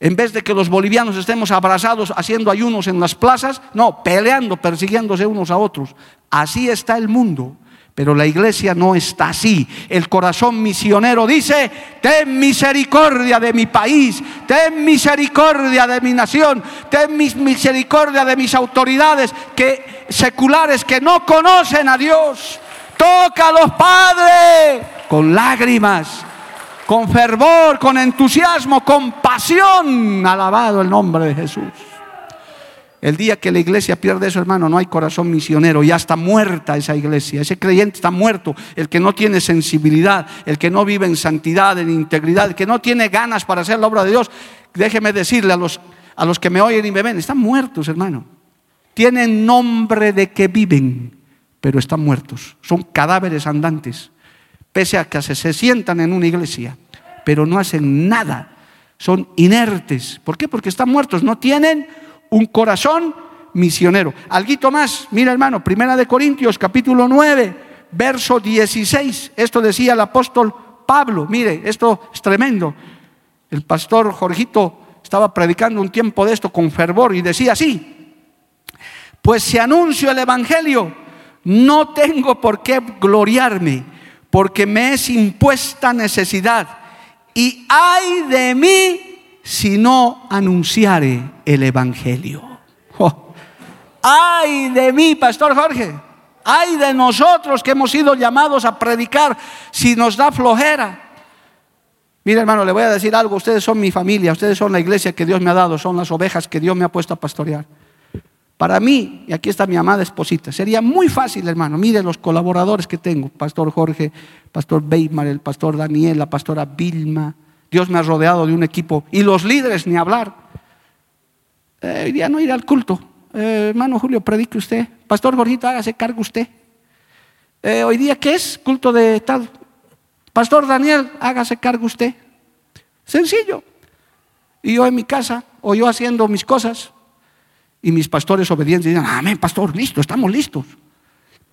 En vez de que los bolivianos estemos abrazados haciendo ayunos en las plazas, no, peleando, persiguiéndose unos a otros. Así está el mundo. Pero la iglesia no está así. El corazón misionero dice, ten misericordia de mi país, ten misericordia de mi nación, ten misericordia de mis autoridades que, seculares que no conocen a Dios. Toca a los padres con lágrimas con fervor, con entusiasmo, con pasión, alabado el nombre de Jesús. El día que la iglesia pierde eso, hermano, no hay corazón misionero, ya está muerta esa iglesia, ese creyente está muerto, el que no tiene sensibilidad, el que no vive en santidad, en integridad, el que no tiene ganas para hacer la obra de Dios, déjeme decirle a los, a los que me oyen y me ven, están muertos, hermano. Tienen nombre de que viven, pero están muertos, son cadáveres andantes pese a que se sientan en una iglesia, pero no hacen nada. Son inertes. ¿Por qué? Porque están muertos, no tienen un corazón misionero. Alguito más, mira hermano, Primera de Corintios capítulo 9, verso 16. Esto decía el apóstol Pablo. Mire, esto es tremendo. El pastor Jorgito estaba predicando un tiempo de esto con fervor y decía así, pues si anuncio el Evangelio, no tengo por qué gloriarme, porque me es impuesta necesidad. Y ay de mí si no anunciare el Evangelio. Ay de mí, Pastor Jorge. Ay de nosotros que hemos sido llamados a predicar si nos da flojera. Mire hermano, le voy a decir algo, ustedes son mi familia, ustedes son la iglesia que Dios me ha dado, son las ovejas que Dios me ha puesto a pastorear. Para mí, y aquí está mi amada esposita, sería muy fácil, hermano. Mire los colaboradores que tengo: Pastor Jorge, Pastor Beimar, el Pastor Daniel, la Pastora Vilma. Dios me ha rodeado de un equipo. Y los líderes, ni hablar. Eh, día no ir al culto. Eh, hermano Julio, predique usted. Pastor Jorgito, hágase cargo usted. Eh, hoy día, ¿qué es? Culto de tal. Pastor Daniel, hágase cargo usted. Sencillo. Y yo en mi casa, o yo haciendo mis cosas, y mis pastores obedientes dicen, amén, pastor, listo, estamos listos.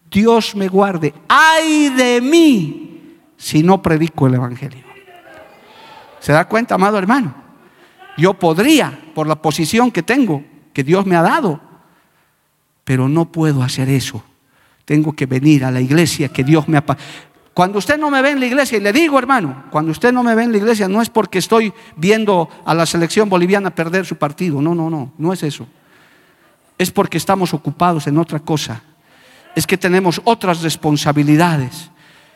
Dios me guarde. Ay de mí si no predico el Evangelio. ¿Se da cuenta, amado hermano? Yo podría, por la posición que tengo, que Dios me ha dado, pero no puedo hacer eso. Tengo que venir a la iglesia que Dios me ha... Cuando usted no me ve en la iglesia, y le digo hermano, cuando usted no me ve en la iglesia no es porque estoy viendo a la selección boliviana perder su partido, no, no, no, no es eso es porque estamos ocupados en otra cosa. Es que tenemos otras responsabilidades.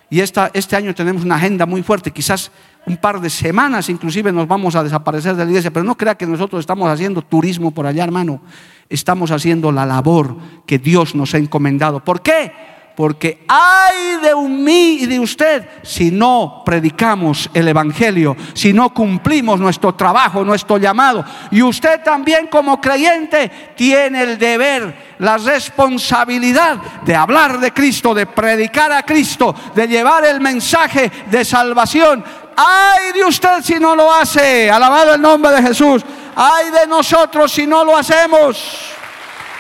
Y esta, este año tenemos una agenda muy fuerte. Quizás un par de semanas inclusive nos vamos a desaparecer de la iglesia. Pero no crea que nosotros estamos haciendo turismo por allá, hermano. Estamos haciendo la labor que Dios nos ha encomendado. ¿Por qué? Porque hay de mí y de usted si no predicamos el Evangelio, si no cumplimos nuestro trabajo, nuestro llamado. Y usted también como creyente tiene el deber, la responsabilidad de hablar de Cristo, de predicar a Cristo, de llevar el mensaje de salvación. Ay de usted si no lo hace, alabado el nombre de Jesús. Ay de nosotros si no lo hacemos.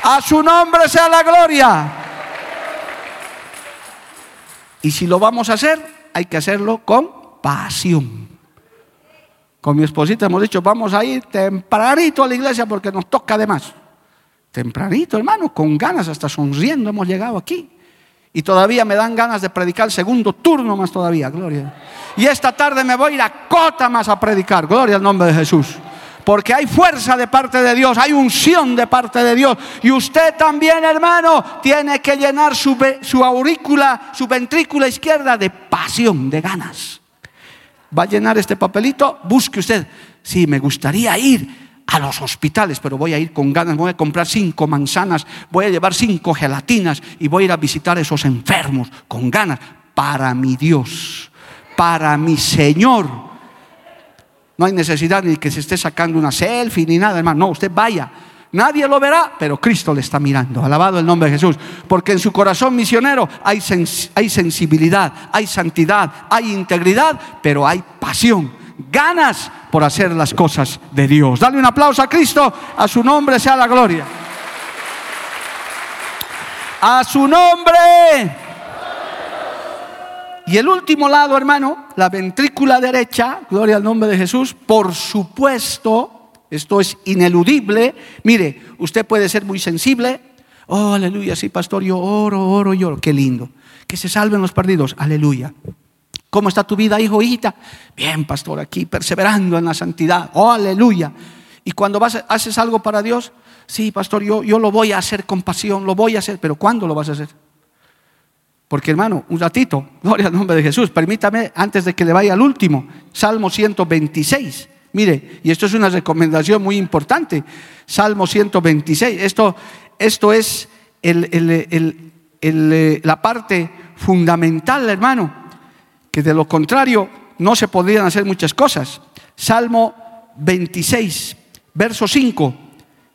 A su nombre sea la gloria. Y si lo vamos a hacer, hay que hacerlo con pasión. Con mi esposita hemos dicho, vamos a ir tempranito a la iglesia porque nos toca además. Tempranito, hermano, con ganas, hasta sonriendo hemos llegado aquí. Y todavía me dan ganas de predicar el segundo turno más todavía, gloria. Y esta tarde me voy a ir a Cota más a predicar, gloria al nombre de Jesús. Porque hay fuerza de parte de Dios, hay unción de parte de Dios. Y usted también, hermano, tiene que llenar su, aurícula, su ventrícula izquierda de pasión, de ganas. Va a llenar este papelito, busque usted. Sí, me gustaría ir a los hospitales, pero voy a ir con ganas, voy a comprar cinco manzanas, voy a llevar cinco gelatinas y voy a ir a visitar a esos enfermos con ganas para mi Dios, para mi Señor no hay necesidad ni que se esté sacando una selfie ni nada, hermano. No, usted vaya. Nadie lo verá, pero Cristo le está mirando. Alabado el nombre de Jesús. Porque en su corazón misionero hay, hay sensibilidad, hay santidad, hay integridad, pero hay pasión, ganas por hacer las cosas de Dios. Dale un aplauso a Cristo, a su nombre sea la gloria. A su nombre. Y el último lado, hermano, la ventrícula derecha, gloria al nombre de Jesús, por supuesto, esto es ineludible. Mire, usted puede ser muy sensible. Oh, aleluya, sí, pastor, yo oro, oro, lloro. Qué lindo. Que se salven los perdidos. Aleluya. ¿Cómo está tu vida, hijo, hijita? Bien, pastor, aquí perseverando en la santidad. Oh, aleluya. Y cuando vas, haces algo para Dios, sí, pastor, yo, yo lo voy a hacer con pasión, lo voy a hacer, pero ¿cuándo lo vas a hacer? Porque hermano, un ratito, (laughs) gloria al nombre de Jesús, permítame antes de que le vaya al último, Salmo 126. Mire, y esto es una recomendación muy importante, Salmo 126. Esto, esto es eh, la parte fundamental, hermano, que de lo contrario no se podrían hacer muchas cosas. Salmo 26, verso 5,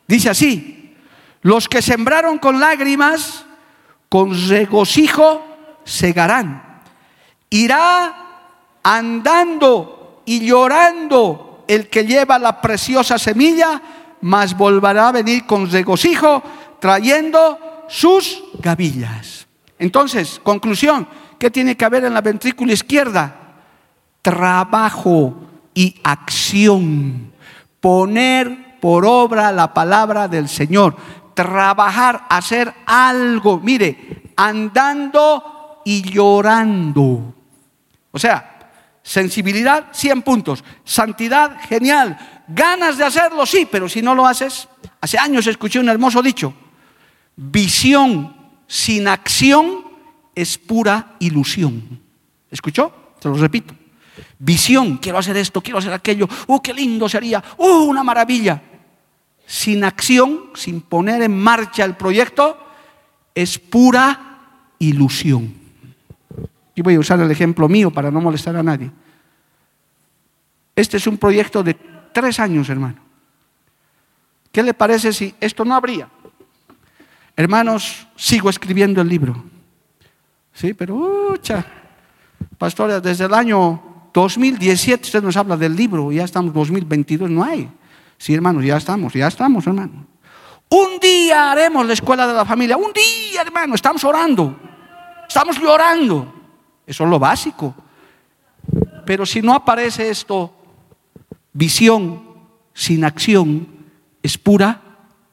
dice así, los que sembraron con lágrimas, con regocijo segarán. Irá andando y llorando el que lleva la preciosa semilla, mas volverá a venir con regocijo trayendo sus gavillas. Entonces, conclusión, ¿qué tiene que haber en la ventrícula izquierda? Trabajo y acción poner por obra la palabra del Señor, trabajar, hacer algo, mire, andando y llorando. O sea, sensibilidad, 100 puntos, santidad, genial, ganas de hacerlo, sí, pero si no lo haces, hace años escuché un hermoso dicho, visión sin acción es pura ilusión. ¿Escuchó? Se lo repito. Visión, quiero hacer esto, quiero hacer aquello, ¡uh, qué lindo sería! ¡uh, una maravilla! Sin acción, sin poner en marcha el proyecto, es pura ilusión. Y voy a usar el ejemplo mío para no molestar a nadie. Este es un proyecto de tres años, hermano. ¿Qué le parece si esto no habría? Hermanos, sigo escribiendo el libro. Sí, pero, ucha, pastores, desde el año 2017 usted nos habla del libro, ya estamos 2022, no hay. Sí, hermanos, ya estamos, ya estamos, hermano. Un día haremos la escuela de la familia, un día, hermano, estamos orando, estamos llorando. Eso es lo básico. Pero si no aparece esto, visión sin acción es pura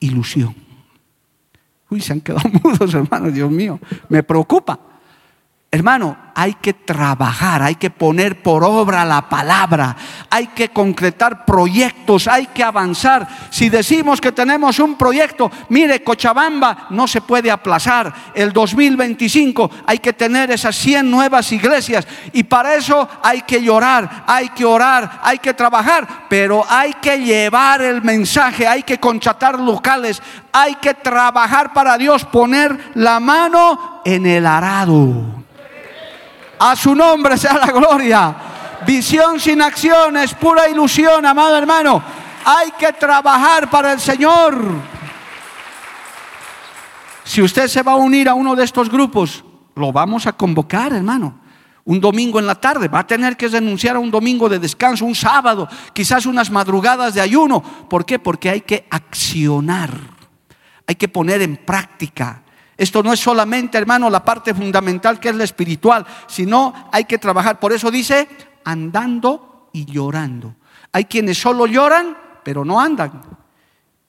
ilusión. Uy, se han quedado (laughs) mudos, hermano, Dios mío, me preocupa. Hermano, hay que trabajar, hay que poner por obra la palabra, hay que concretar proyectos, hay que avanzar. Si decimos que tenemos un proyecto, mire, Cochabamba no se puede aplazar. El 2025 hay que tener esas 100 nuevas iglesias y para eso hay que llorar, hay que orar, hay que trabajar, pero hay que llevar el mensaje, hay que conchatar locales, hay que trabajar para Dios, poner la mano en el arado. A su nombre sea la gloria. Visión sin acción es pura ilusión, amado hermano. Hay que trabajar para el Señor. Si usted se va a unir a uno de estos grupos, lo vamos a convocar, hermano. Un domingo en la tarde, va a tener que renunciar a un domingo de descanso, un sábado, quizás unas madrugadas de ayuno. ¿Por qué? Porque hay que accionar, hay que poner en práctica esto no es solamente, hermano, la parte fundamental que es la espiritual, sino hay que trabajar. Por eso dice, andando y llorando. Hay quienes solo lloran, pero no andan.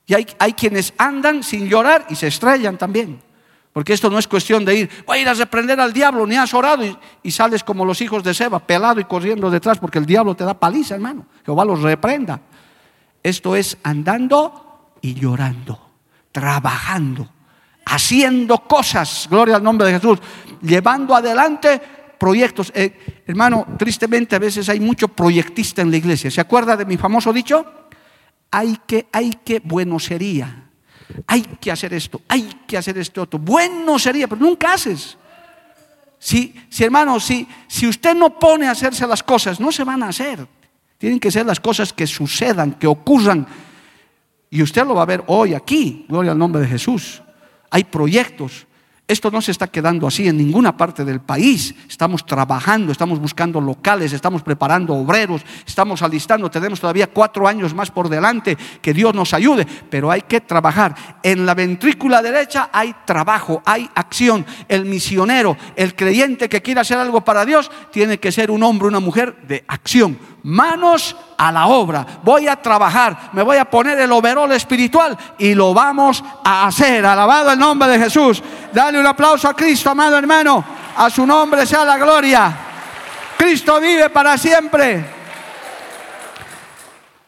Y hay, hay quienes andan sin llorar y se estrellan también. Porque esto no es cuestión de ir, voy a ir a reprender al diablo, ni has orado y, y, sales como los hijos de Seba, pelado y corriendo detrás, porque el diablo te da paliza, hermano. Jehová los reprenda. Esto es andando y llorando, trabajando haciendo cosas, gloria al nombre de Jesús, llevando adelante proyectos. Eh, hermano, tristemente a veces hay mucho proyectista en la iglesia. ¿Se acuerda de mi famoso dicho? Hay que, hay que, bueno sería. Hay que hacer esto, hay que hacer esto otro. Bueno sería, pero nunca haces. Si, si hermano, si, si usted no pone a hacerse las cosas, no se van a hacer. Tienen que ser las cosas que sucedan, que ocurran. Y usted lo va a ver hoy aquí, gloria al nombre de Jesús hay proyectos. Esto no se está quedando así en ninguna parte del país. Estamos trabajando, estamos buscando locales, estamos preparando obreros, estamos alistando. Tenemos todavía cuatro años más por delante. Que Dios nos ayude, pero hay que trabajar. En la ventrícula derecha hay trabajo, hay acción. El misionero, el creyente que quiera hacer algo para Dios, tiene que ser un hombre, una mujer de acción manos a la obra. Voy a trabajar, me voy a poner el overol espiritual y lo vamos a hacer. Alabado el nombre de Jesús. Dale un aplauso a Cristo, amado hermano. A su nombre sea la gloria. Cristo vive para siempre.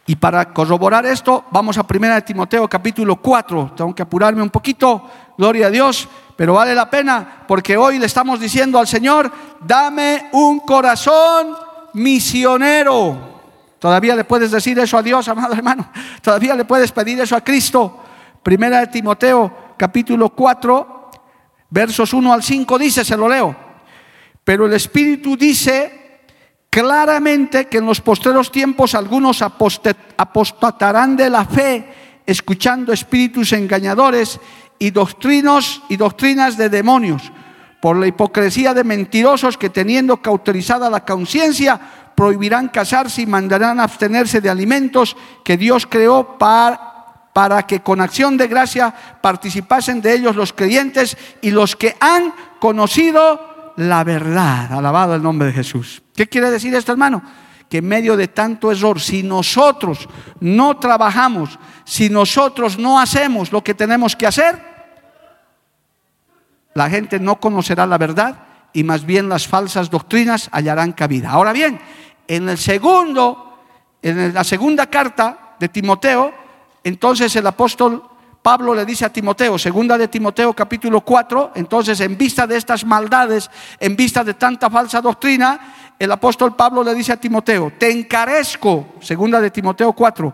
Y para corroborar esto, vamos a 1 Timoteo capítulo 4. Tengo que apurarme un poquito, gloria a Dios, pero vale la pena porque hoy le estamos diciendo al Señor, dame un corazón misionero. Todavía le puedes decir eso a Dios, amado hermano. Todavía le puedes pedir eso a Cristo. Primera de Timoteo, capítulo 4, versos 1 al 5 dice, se lo leo. Pero el Espíritu dice claramente que en los postreros tiempos algunos apostatarán de la fe, escuchando espíritus engañadores y doctrinos y doctrinas de demonios por la hipocresía de mentirosos que teniendo cauterizada la conciencia, prohibirán casarse y mandarán abstenerse de alimentos que Dios creó para, para que con acción de gracia participasen de ellos los creyentes y los que han conocido la verdad. Alabado el nombre de Jesús. ¿Qué quiere decir esto, hermano? que en medio de tanto error, si nosotros no trabajamos, si nosotros no hacemos lo que tenemos que hacer, la gente no conocerá la verdad y más bien las falsas doctrinas hallarán cabida. Ahora bien, en el segundo, en la segunda carta de Timoteo, entonces el apóstol Pablo le dice a Timoteo, segunda de Timoteo capítulo 4, entonces en vista de estas maldades, en vista de tanta falsa doctrina, el apóstol Pablo le dice a Timoteo, te encarezco, segunda de Timoteo 4,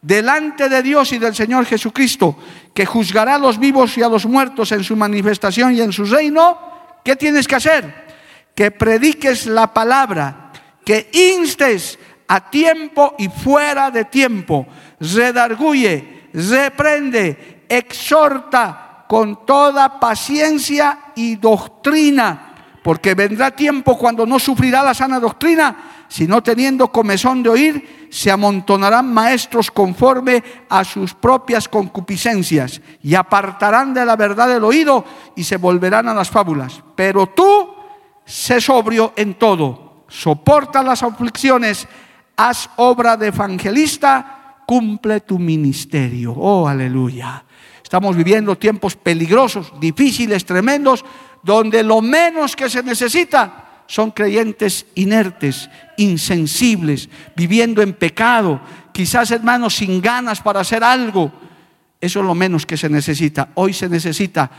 delante de Dios y del Señor Jesucristo, que juzgará a los vivos y a los muertos en su manifestación y en su reino, ¿qué tienes que hacer? Que prediques la palabra, que instes a tiempo y fuera de tiempo, redarguye, reprende, exhorta con toda paciencia y doctrina porque vendrá tiempo cuando no sufrirá la sana doctrina, sino teniendo comezón de oír, se amontonarán maestros conforme a sus propias concupiscencias y apartarán de la verdad el oído y se volverán a las fábulas. Pero tú, sé sobrio en todo, soporta las aflicciones, haz obra de evangelista, cumple tu ministerio. Oh, aleluya. Estamos viviendo tiempos peligrosos, difíciles, tremendos, donde lo menos que se necesita son creyentes inertes, insensibles, viviendo en pecado, quizás hermanos sin ganas para hacer algo. Eso es lo menos que se necesita. Hoy se necesita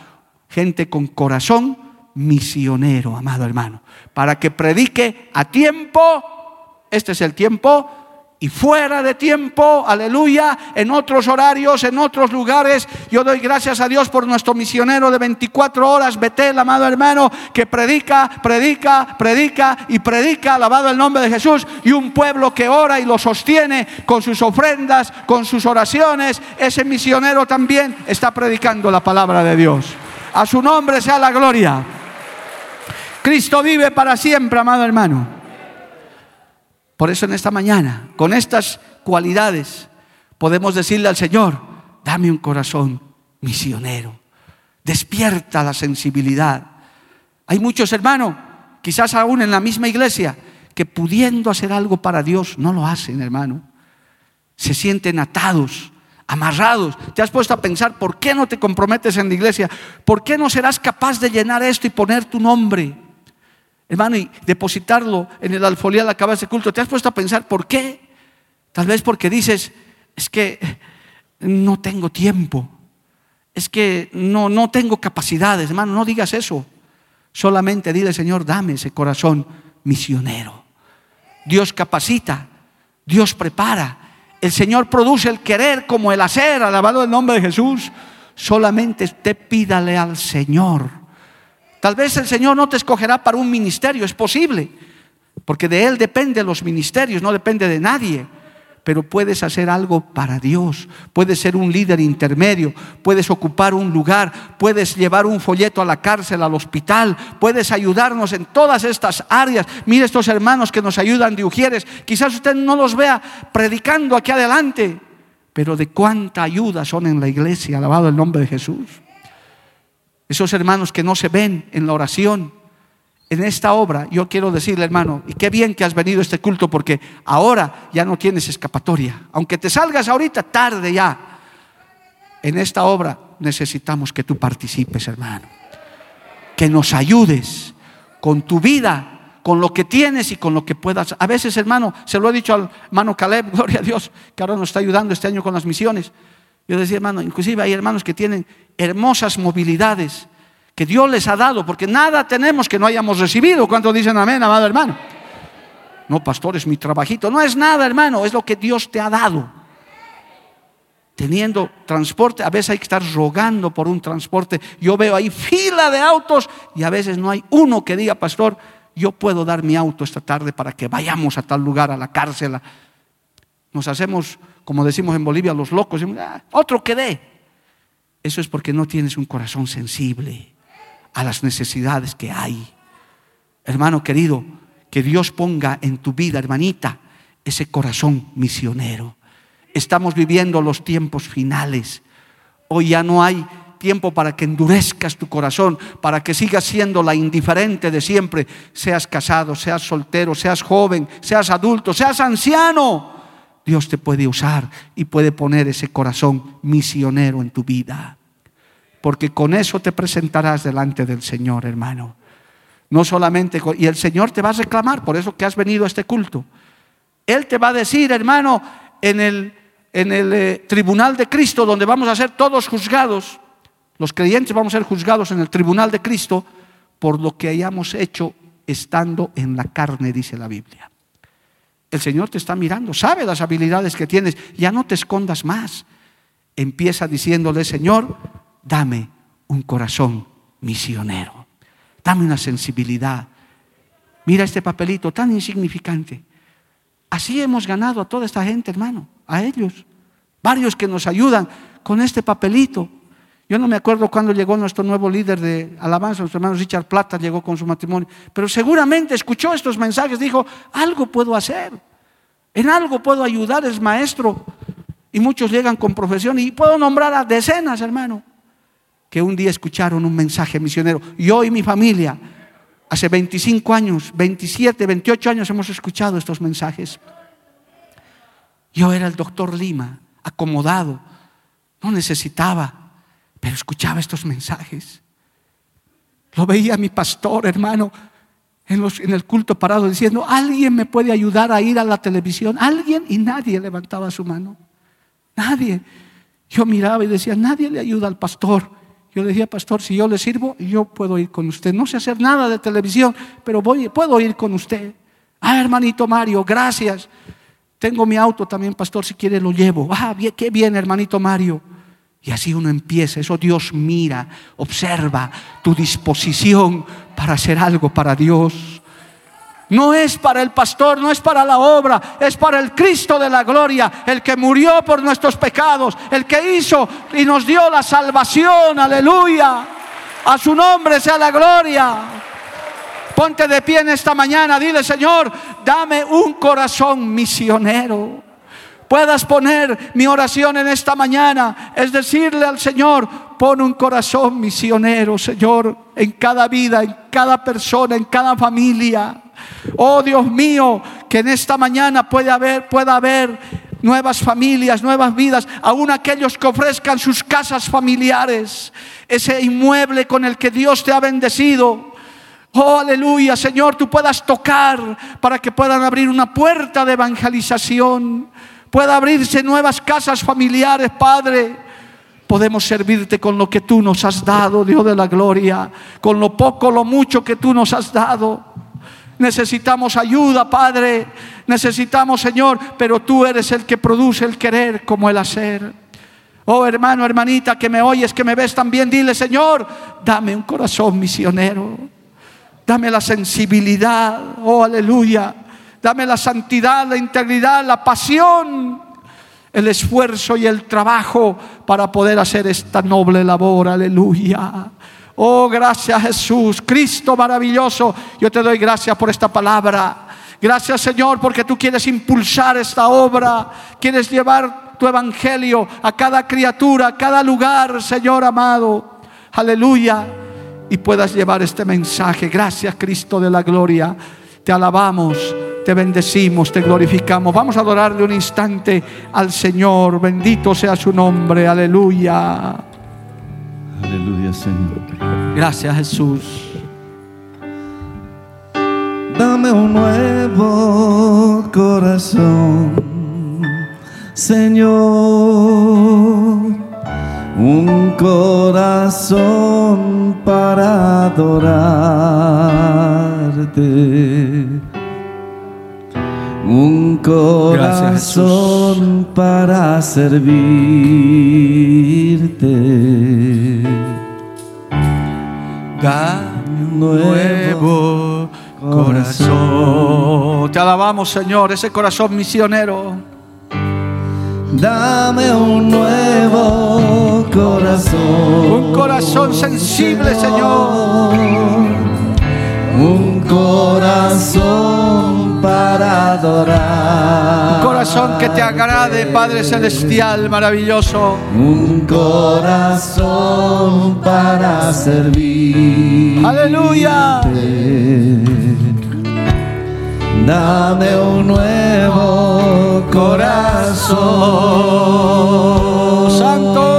gente con corazón misionero, amado hermano, para que predique a tiempo. Este es el tiempo y fuera de tiempo, aleluya, en otros horarios, en otros lugares. Yo doy gracias a Dios por nuestro misionero de 24 horas, Betel, amado hermano, que predica, predica, predica y predica, alabado el nombre de Jesús, y un pueblo que ora y lo sostiene con sus ofrendas, con sus oraciones. Ese misionero también está predicando la palabra de Dios. A su nombre sea la gloria. Cristo vive para siempre, amado hermano. Por eso en esta mañana, con estas cualidades, podemos decirle al Señor, dame un corazón misionero, despierta la sensibilidad. Hay muchos hermanos, quizás aún en la misma iglesia, que pudiendo hacer algo para Dios, no lo hacen, hermano. Se sienten atados, amarrados. Te has puesto a pensar, ¿por qué no te comprometes en la iglesia? ¿Por qué no serás capaz de llenar esto y poner tu nombre? Hermano, y depositarlo en el alfolial a la de culto, ¿te has puesto a pensar por qué? Tal vez porque dices, es que no tengo tiempo, es que no, no tengo capacidades, hermano, no digas eso. Solamente dile, Señor, dame ese corazón misionero. Dios capacita, Dios prepara. El Señor produce el querer como el hacer, alabado el nombre de Jesús. Solamente usted pídale al Señor Tal vez el Señor no te escogerá para un ministerio, es posible, porque de Él dependen los ministerios, no depende de nadie. Pero puedes hacer algo para Dios, puedes ser un líder intermedio, puedes ocupar un lugar, puedes llevar un folleto a la cárcel, al hospital, puedes ayudarnos en todas estas áreas. Mire estos hermanos que nos ayudan de Ujieres, quizás usted no los vea predicando aquí adelante, pero de cuánta ayuda son en la iglesia, alabado el nombre de Jesús. Esos hermanos que no se ven en la oración, en esta obra, yo quiero decirle, hermano, y qué bien que has venido a este culto porque ahora ya no tienes escapatoria. Aunque te salgas ahorita, tarde ya. En esta obra necesitamos que tú participes, hermano. Que nos ayudes con tu vida, con lo que tienes y con lo que puedas. A veces, hermano, se lo he dicho al hermano Caleb, (laughs) gloria a Dios, que ahora nos está ayudando este año con las misiones. Yo decía, hermano, inclusive hay hermanos que tienen hermosas movilidades que Dios les ha dado, porque nada tenemos que no hayamos recibido. ¿Cuántos dicen amén, amado hermano? No, pastor, es mi trabajito. No es nada, hermano, es lo que Dios te ha dado. Teniendo transporte, a veces hay que estar rogando por un transporte. Yo veo ahí fila de autos y a veces no hay uno que diga, pastor, yo puedo dar mi auto esta tarde para que vayamos a tal lugar, a la cárcel. Nos hacemos como decimos en Bolivia, los locos, ah, otro que dé. Eso es porque no tienes un corazón sensible a las necesidades que hay. Hermano querido, que Dios ponga en tu vida, hermanita, ese corazón misionero. Estamos viviendo los tiempos finales. Hoy ya no hay tiempo para que endurezcas tu corazón, para que sigas siendo la indiferente de siempre, seas casado, seas soltero, seas joven, seas adulto, seas anciano. Dios te puede usar y puede poner ese corazón misionero en tu vida. Porque con eso te presentarás delante del Señor, hermano. No solamente, y el Señor te va a reclamar por eso que has venido a este culto. Él te va a decir, hermano, en el, en el eh, tribunal de Cristo, donde vamos a ser todos juzgados, los creyentes vamos a ser juzgados en el tribunal de Cristo por lo que hayamos hecho estando en la carne, dice la Biblia. El Señor te está mirando, sabe las habilidades que tienes, ya no te escondas más. Empieza diciéndole, Señor, dame un corazón misionero, dame una sensibilidad. Mira este papelito tan insignificante. Así hemos ganado a toda esta gente, hermano, a ellos. Varios que nos ayudan con este papelito. Yo no me acuerdo cuándo llegó nuestro nuevo líder de alabanza, nuestro hermano Richard Plata, llegó con su matrimonio, pero seguramente escuchó estos mensajes, dijo, algo puedo hacer, en algo puedo ayudar, es maestro. Y muchos llegan con profesión y puedo nombrar a decenas, hermano, que un día escucharon un mensaje misionero. Yo y mi familia Hace 25 años, 27, 28 años hemos escuchado estos mensajes. Yo era el doctor Lima, acomodado, no necesitaba, pero escuchaba estos mensajes. Lo veía mi pastor, hermano, en, el culto parado diciendo, alguien me puede ayudar a ir a la televisión. Alguien y nadie levantaba su mano. Nadie. Yo miraba y decía, nadie le ayuda al pastor. Yo le decía, pastor, si yo le sirvo, yo puedo ir con usted. No sé hacer nada de televisión, pero voy, puedo ir con usted. Ah, hermanito Mario, gracias. Tengo mi auto también, pastor, si quiere lo llevo. Ah, bien, qué bien, hermanito Mario. Y así uno empieza, eso Dios mira, observa tu disposición para hacer algo para Dios. No es para el pastor, no es para la obra, es para el Cristo de la gloria, el que murió por nuestros pecados, el que hizo y nos dio la salvación, aleluya. A su nombre sea la gloria. Ponte de pie en esta mañana, dile Señor, dame un corazón misionero. Puedas poner mi oración en esta mañana, es decirle al Señor, pon un corazón misionero, Señor, en cada vida, en cada persona, en cada familia. Oh Dios mío, que en esta mañana pueda haber, pueda haber nuevas familias, nuevas vidas, aún aquellos que ofrezcan sus casas familiares, ese inmueble con el que Dios te ha bendecido. Oh, aleluya, Señor, tú puedas tocar para que puedan abrir una puerta de evangelización, pueda abrirse nuevas casas familiares, Padre. Podemos servirte con lo que tú nos has dado, Dios de la gloria, con lo poco, lo mucho que tú nos has dado. Necesitamos ayuda, Padre. Necesitamos, Señor, pero tú eres el que produce el querer como el hacer. Oh hermano, hermanita, que me oyes, que me ves también, dile, Señor, dame un corazón misionero. Dame la sensibilidad, oh aleluya. Dame la santidad, la integridad, la pasión, el esfuerzo y el trabajo para poder hacer esta noble labor, aleluya. Oh, gracias Jesús, Cristo maravilloso. Yo te doy gracias por esta palabra. Gracias Señor porque tú quieres impulsar esta obra, quieres llevar tu evangelio a cada criatura, a cada lugar, Señor amado. Aleluya. Y puedas llevar este mensaje. Gracias Cristo de la gloria. Te alabamos, te bendecimos, te glorificamos. Vamos a adorarle un instante al Señor. Bendito sea su nombre. Aleluya. Aleluya, Señor. Gracias, Jesús. Dame un nuevo corazón, Señor. Un corazón para adorarte. Un corazón para servirte. Dame un nuevo corazón. Te alabamos, Señor, ese corazón misionero. Dame un nuevo corazón. Un corazón sensible, Señor. Un corazón para adorar. corazón que te agrade, Padre Celestial, maravilloso. Un corazón para servir. Aleluya. Dame un nuevo corazón. Santo.